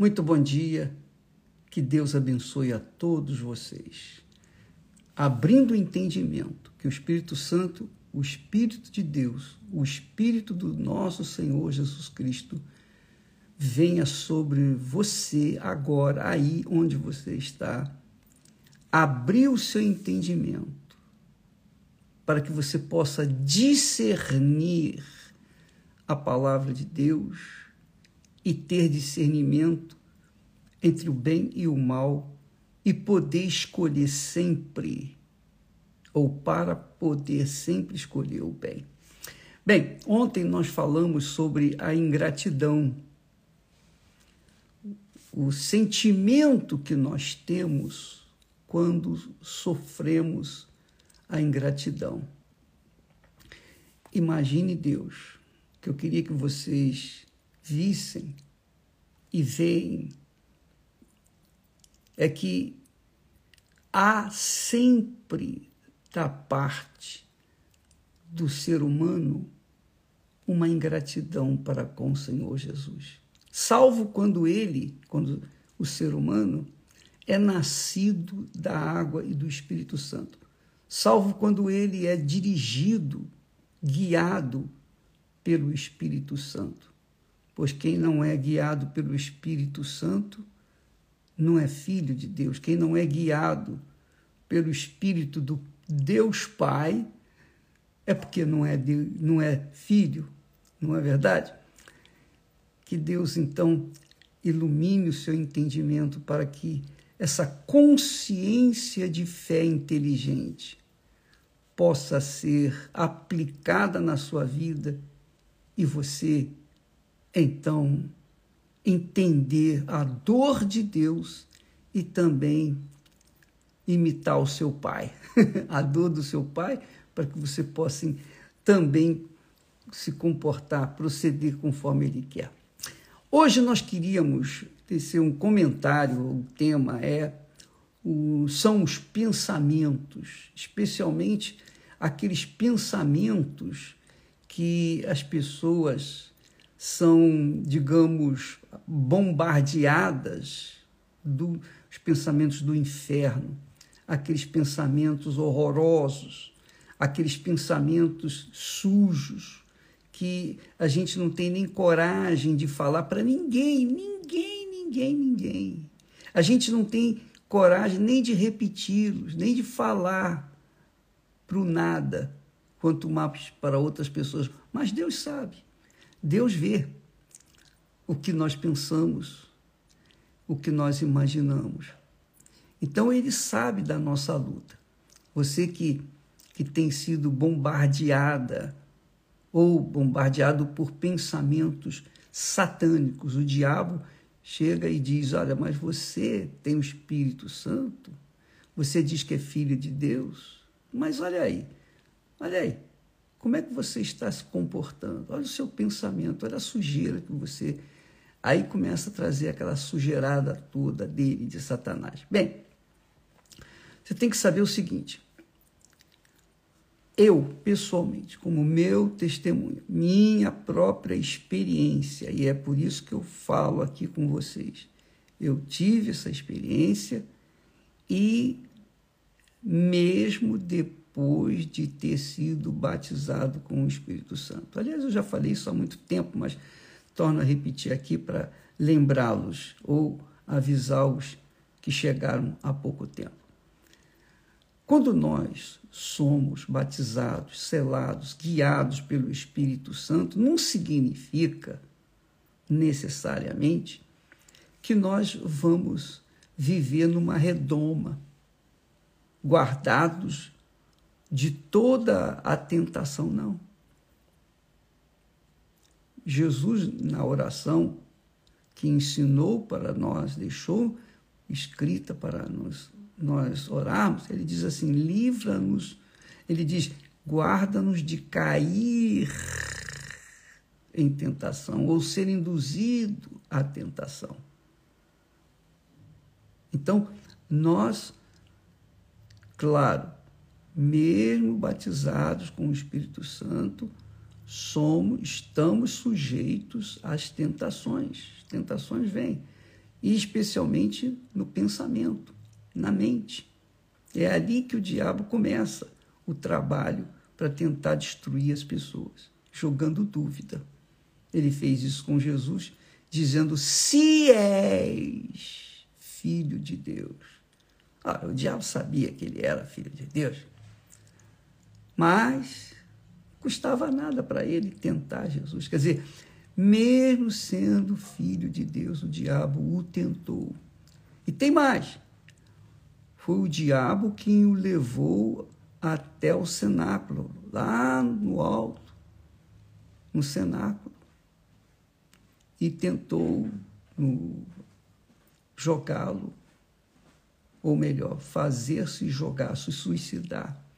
Muito bom dia, que Deus abençoe a todos vocês. Abrindo o entendimento que o Espírito Santo, o Espírito de Deus, o Espírito do nosso Senhor Jesus Cristo, venha sobre você agora, aí onde você está, abrir o seu entendimento para que você possa discernir a palavra de Deus e ter discernimento entre o bem e o mal e poder escolher sempre, ou para poder sempre escolher o bem. Bem, ontem nós falamos sobre a ingratidão, o sentimento que nós temos quando sofremos a ingratidão. Imagine Deus, que eu queria que vocês vissem e veem é que há sempre da parte do ser humano uma ingratidão para com o Senhor Jesus. Salvo quando ele, quando o ser humano é nascido da água e do Espírito Santo. Salvo quando ele é dirigido, guiado pelo Espírito Santo pois quem não é guiado pelo Espírito Santo não é filho de Deus. Quem não é guiado pelo Espírito do Deus Pai é porque não é, não é filho, não é verdade? Que Deus, então, ilumine o seu entendimento para que essa consciência de fé inteligente possa ser aplicada na sua vida e você então entender a dor de Deus e também imitar o seu pai, a dor do seu pai, para que você possa também se comportar, proceder conforme ele quer. Hoje nós queríamos tecer um comentário, o tema é o, são os pensamentos, especialmente aqueles pensamentos que as pessoas são, digamos, bombardeadas dos pensamentos do inferno, aqueles pensamentos horrorosos, aqueles pensamentos sujos que a gente não tem nem coragem de falar para ninguém, ninguém, ninguém, ninguém. A gente não tem coragem nem de repeti-los, nem de falar para o nada, quanto mais para outras pessoas. Mas Deus sabe. Deus vê o que nós pensamos, o que nós imaginamos. Então ele sabe da nossa luta. Você que, que tem sido bombardeada ou bombardeado por pensamentos satânicos, o diabo chega e diz: Olha, mas você tem o Espírito Santo, você diz que é filho de Deus, mas olha aí, olha aí, como é que você está se comportando? Olha o seu pensamento, olha a sujeira que você. Aí começa a trazer aquela sujeirada toda dele, de Satanás. Bem, você tem que saber o seguinte. Eu, pessoalmente, como meu testemunho, minha própria experiência, e é por isso que eu falo aqui com vocês. Eu tive essa experiência e, mesmo depois, depois de ter sido batizado com o Espírito Santo. Aliás, eu já falei isso há muito tempo, mas torno a repetir aqui para lembrá-los ou avisá-los que chegaram há pouco tempo. Quando nós somos batizados, selados, guiados pelo Espírito Santo, não significa necessariamente que nós vamos viver numa redoma, guardados de toda a tentação, não. Jesus, na oração que ensinou para nós, deixou escrita para nós, nós orarmos, ele diz assim: livra-nos, ele diz, guarda-nos de cair em tentação ou ser induzido à tentação. Então, nós, claro, mesmo batizados com o Espírito Santo, somos, estamos sujeitos às tentações. As tentações vêm. e especialmente no pensamento, na mente. É ali que o diabo começa o trabalho para tentar destruir as pessoas, jogando dúvida. Ele fez isso com Jesus, dizendo: Se és filho de Deus. Ah, o diabo sabia que ele era filho de Deus, mas custava nada para ele tentar Jesus. Quer dizer, mesmo sendo filho de Deus, o diabo o tentou. E tem mais. Foi o diabo quem o levou até o cenáculo, lá no alto, no cenáculo, e tentou jogá-lo, ou melhor, fazer-se jogar, se suicidar.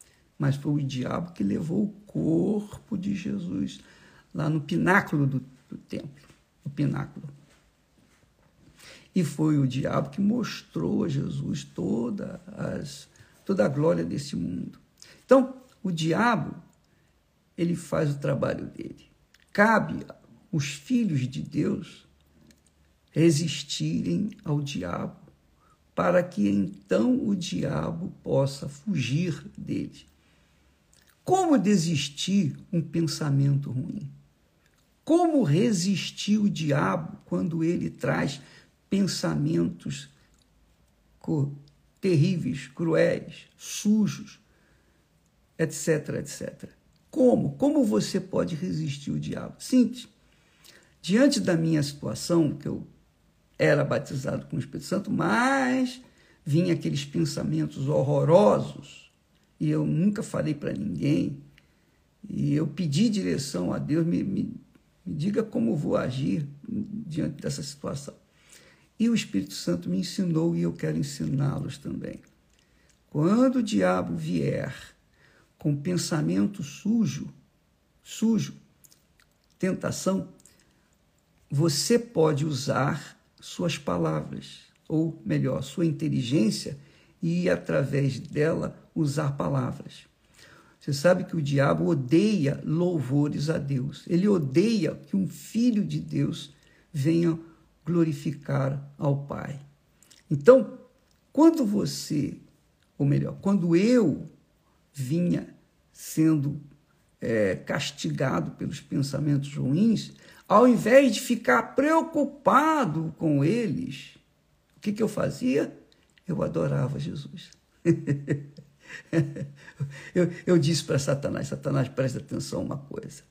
Mas foi o diabo que levou o corpo de Jesus lá no pináculo do, do templo, no pináculo. E foi o diabo que mostrou a Jesus toda, as, toda a glória desse mundo. Então, o diabo, ele faz o trabalho dele. Cabe os filhos de Deus resistirem ao diabo, para que então o diabo possa fugir dele. Como desistir um pensamento ruim? Como resistir o diabo quando ele traz pensamentos terríveis, cruéis, sujos, etc, etc? Como? Como você pode resistir o diabo? Simples. Diante da minha situação, que eu era batizado com o Espírito Santo, mas vinha aqueles pensamentos horrorosos, e eu nunca falei para ninguém, e eu pedi direção a Deus, me, me, me diga como vou agir diante dessa situação. E o Espírito Santo me ensinou e eu quero ensiná-los também. Quando o diabo vier com pensamento sujo, sujo, tentação, você pode usar suas palavras, ou melhor, sua inteligência e através dela usar palavras. Você sabe que o diabo odeia louvores a Deus. Ele odeia que um filho de Deus venha glorificar ao Pai. Então, quando você, ou melhor, quando eu vinha sendo é, castigado pelos pensamentos ruins, ao invés de ficar preocupado com eles, o que, que eu fazia? Eu adorava Jesus. eu, eu disse para Satanás: Satanás, presta atenção uma coisa.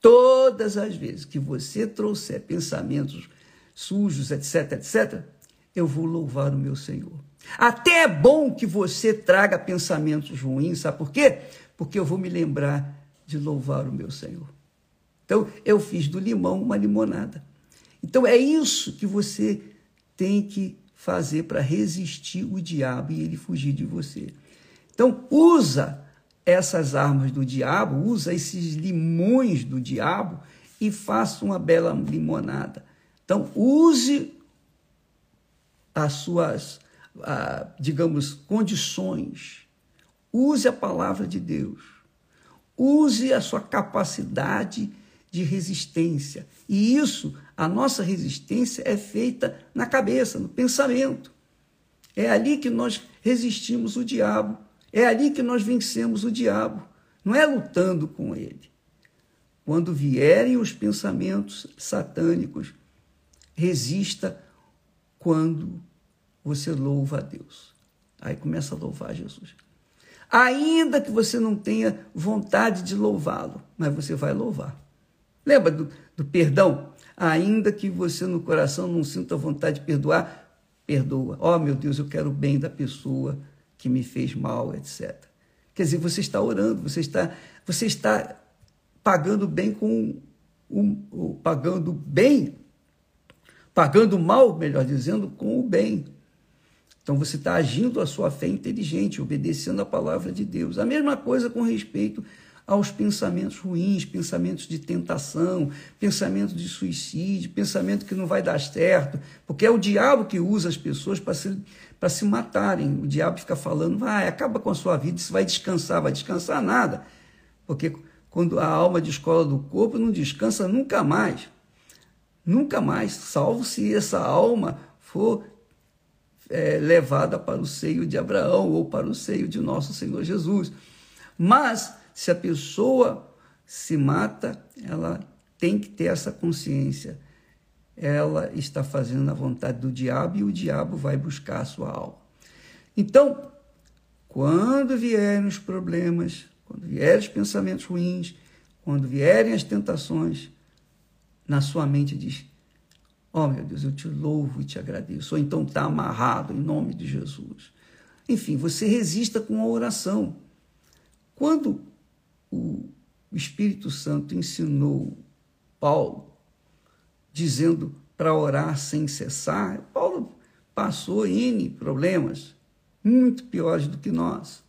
Todas as vezes que você trouxer pensamentos sujos, etc, etc, eu vou louvar o meu Senhor. Até é bom que você traga pensamentos ruins, sabe por quê? Porque eu vou me lembrar de louvar o meu Senhor. Então, eu fiz do limão uma limonada. Então, é isso que você tem que fazer para resistir o diabo e ele fugir de você. Então, usa essas armas do diabo, usa esses limões do diabo e faça uma bela limonada. Então, use as suas, ah, digamos, condições. Use a palavra de Deus. Use a sua capacidade de resistência. E isso, a nossa resistência é feita na cabeça, no pensamento. É ali que nós resistimos o diabo. É ali que nós vencemos o diabo. Não é lutando com ele. Quando vierem os pensamentos satânicos, resista quando você louva a Deus. Aí começa a louvar Jesus. Ainda que você não tenha vontade de louvá-lo, mas você vai louvar. Lembra do, do perdão? Ainda que você no coração não sinta vontade de perdoar, perdoa. Oh, meu Deus, eu quero o bem da pessoa que me fez mal, etc. Quer dizer, você está orando, você está, você está pagando bem com o, pagando bem, pagando mal, melhor dizendo, com o bem. Então você está agindo a sua fé inteligente, obedecendo a palavra de Deus. A mesma coisa com respeito aos pensamentos ruins, pensamentos de tentação, pensamentos de suicídio, pensamento que não vai dar certo, porque é o diabo que usa as pessoas para se, para se matarem. O diabo fica falando, vai, acaba com a sua vida, você vai descansar, vai descansar nada. Porque quando a alma descola do corpo, não descansa nunca mais. Nunca mais, salvo se essa alma for é, levada para o seio de Abraão ou para o seio de nosso Senhor Jesus. Mas se a pessoa se mata, ela tem que ter essa consciência. Ela está fazendo a vontade do diabo e o diabo vai buscar a sua alma. Então, quando vierem os problemas, quando vierem os pensamentos ruins, quando vierem as tentações, na sua mente diz: Oh meu Deus, eu te louvo e te agradeço. Ou então está amarrado em nome de Jesus. Enfim, você resista com a oração. Quando o Espírito Santo ensinou Paulo, dizendo para orar sem cessar, Paulo passou N problemas, muito piores do que nós.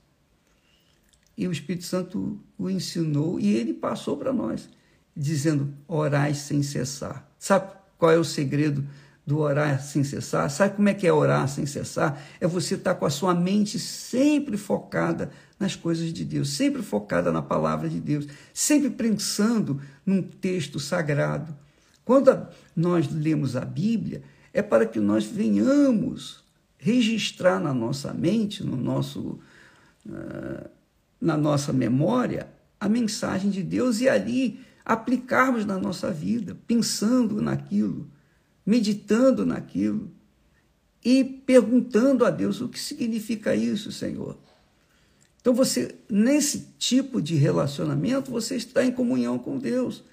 E o Espírito Santo o ensinou e ele passou para nós, dizendo: orai sem cessar. Sabe qual é o segredo do orar sem cessar? Sabe como é que é orar sem cessar? É você estar com a sua mente sempre focada nas coisas de Deus, sempre focada na palavra de Deus, sempre pensando num texto sagrado. Quando nós lemos a Bíblia, é para que nós venhamos registrar na nossa mente, no nosso, uh, na nossa memória, a mensagem de Deus e ali aplicarmos na nossa vida, pensando naquilo, meditando naquilo e perguntando a Deus o que significa isso, Senhor. Então você nesse tipo de relacionamento, você está em comunhão com Deus.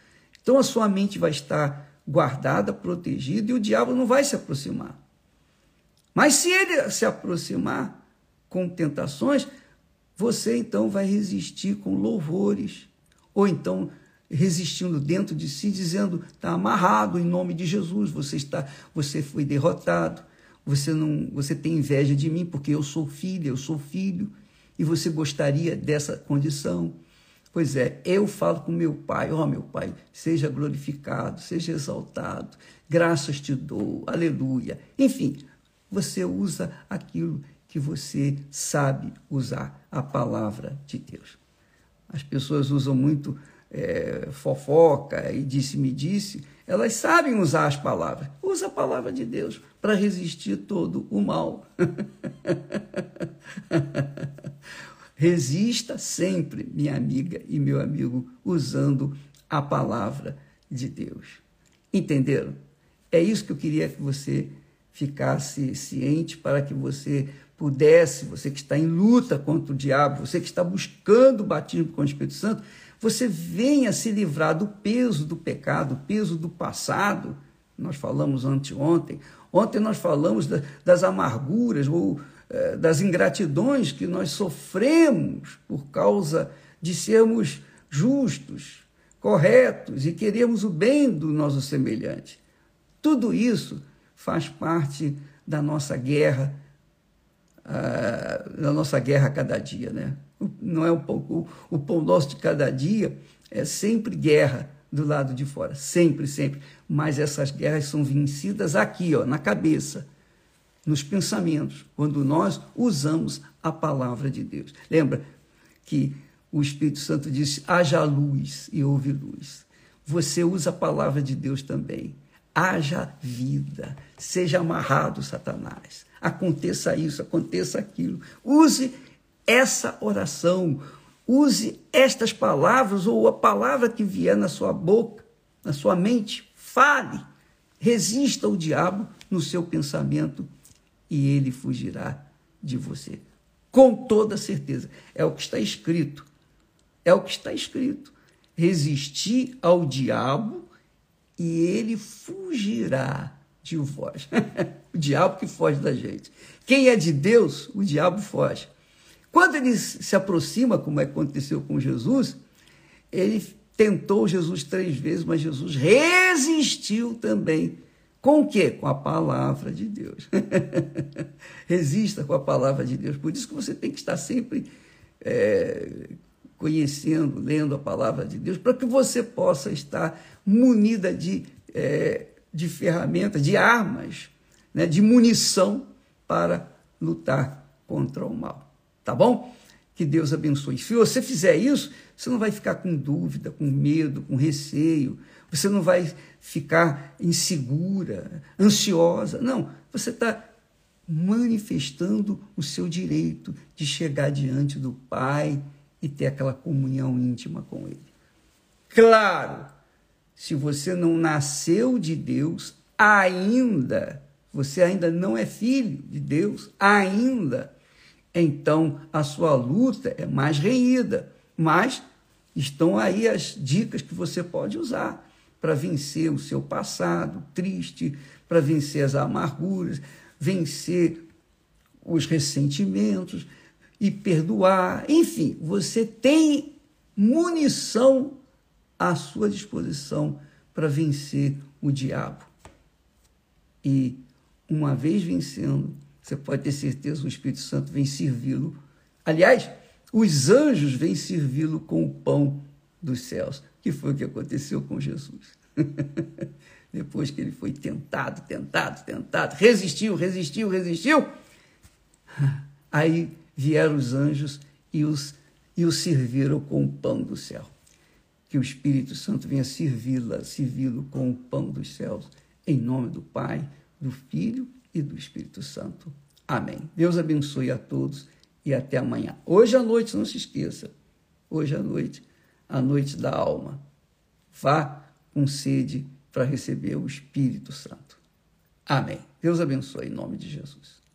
Então a sua mente vai estar guardada, protegida e o diabo não vai se aproximar. Mas se ele se aproximar com tentações, você então vai resistir com louvores, ou então resistindo dentro de si, dizendo: está amarrado em nome de Jesus, você está, você foi derrotado, você não, você tem inveja de mim porque eu sou filha, eu sou filho, e você gostaria dessa condição. Pois é, eu falo com meu pai, ó oh, meu pai, seja glorificado, seja exaltado, graças te dou, aleluia. Enfim, você usa aquilo que você sabe usar, a palavra de Deus. As pessoas usam muito é, fofoca e disse-me disse, elas sabem usar as palavras. Usa a palavra de Deus para resistir todo o mal. Resista sempre, minha amiga e meu amigo, usando a palavra de Deus. Entenderam? É isso que eu queria que você ficasse ciente para que você pudesse, você que está em luta contra o diabo, você que está buscando o batismo com o Espírito Santo, você venha se livrar do peso do pecado, do peso do passado. Nós falamos anteontem. Ontem nós falamos da, das amarguras ou das ingratidões que nós sofremos por causa de sermos justos, corretos e queremos o bem do nosso semelhante. Tudo isso faz parte da nossa guerra, uh, da nossa guerra a cada dia, né? não é um pouco o pão nosso de cada dia, é sempre guerra do lado de fora, sempre, sempre. Mas essas guerras são vencidas aqui, ó, na cabeça, nos pensamentos, quando nós usamos a palavra de Deus. Lembra que o Espírito Santo disse: haja luz e houve luz. Você usa a palavra de Deus também. Haja vida, seja amarrado, Satanás. Aconteça isso, aconteça aquilo. Use essa oração. Use estas palavras ou a palavra que vier na sua boca, na sua mente. Fale. Resista ao diabo no seu pensamento e ele fugirá de você. Com toda certeza. É o que está escrito. É o que está escrito. Resistir ao diabo e ele fugirá de vós. o diabo que foge da gente. Quem é de Deus, o diabo foge. Quando ele se aproxima, como aconteceu com Jesus, ele tentou Jesus três vezes, mas Jesus resistiu também. Com o quê? Com a palavra de Deus. Resista com a palavra de Deus. Por isso que você tem que estar sempre é, conhecendo, lendo a palavra de Deus, para que você possa estar munida de, é, de ferramentas, de armas, né, de munição para lutar contra o mal. Tá bom? Que Deus abençoe. Se você fizer isso, você não vai ficar com dúvida, com medo, com receio. Você não vai ficar insegura, ansiosa. Não, você está manifestando o seu direito de chegar diante do Pai e ter aquela comunhão íntima com Ele. Claro, se você não nasceu de Deus, ainda, você ainda não é filho de Deus, ainda, então a sua luta é mais reída, mas estão aí as dicas que você pode usar para vencer o seu passado triste, para vencer as amarguras, vencer os ressentimentos e perdoar. Enfim, você tem munição à sua disposição para vencer o diabo. E uma vez vencendo, você pode ter certeza o Espírito Santo vem servi-lo. Aliás, os anjos vêm servi-lo com o pão dos céus, que foi o que aconteceu com Jesus. Depois que ele foi tentado, tentado, tentado, resistiu, resistiu, resistiu. Aí vieram os anjos e os, e os serviram com o pão do céu. Que o Espírito Santo venha servi-la, servi-lo com o pão dos céus, em nome do Pai, do Filho e do Espírito Santo. Amém. Deus abençoe a todos e até amanhã. Hoje à noite, não se esqueça, hoje à noite, a noite da alma. Vá com sede para receber o Espírito Santo. Amém. Deus abençoe em nome de Jesus.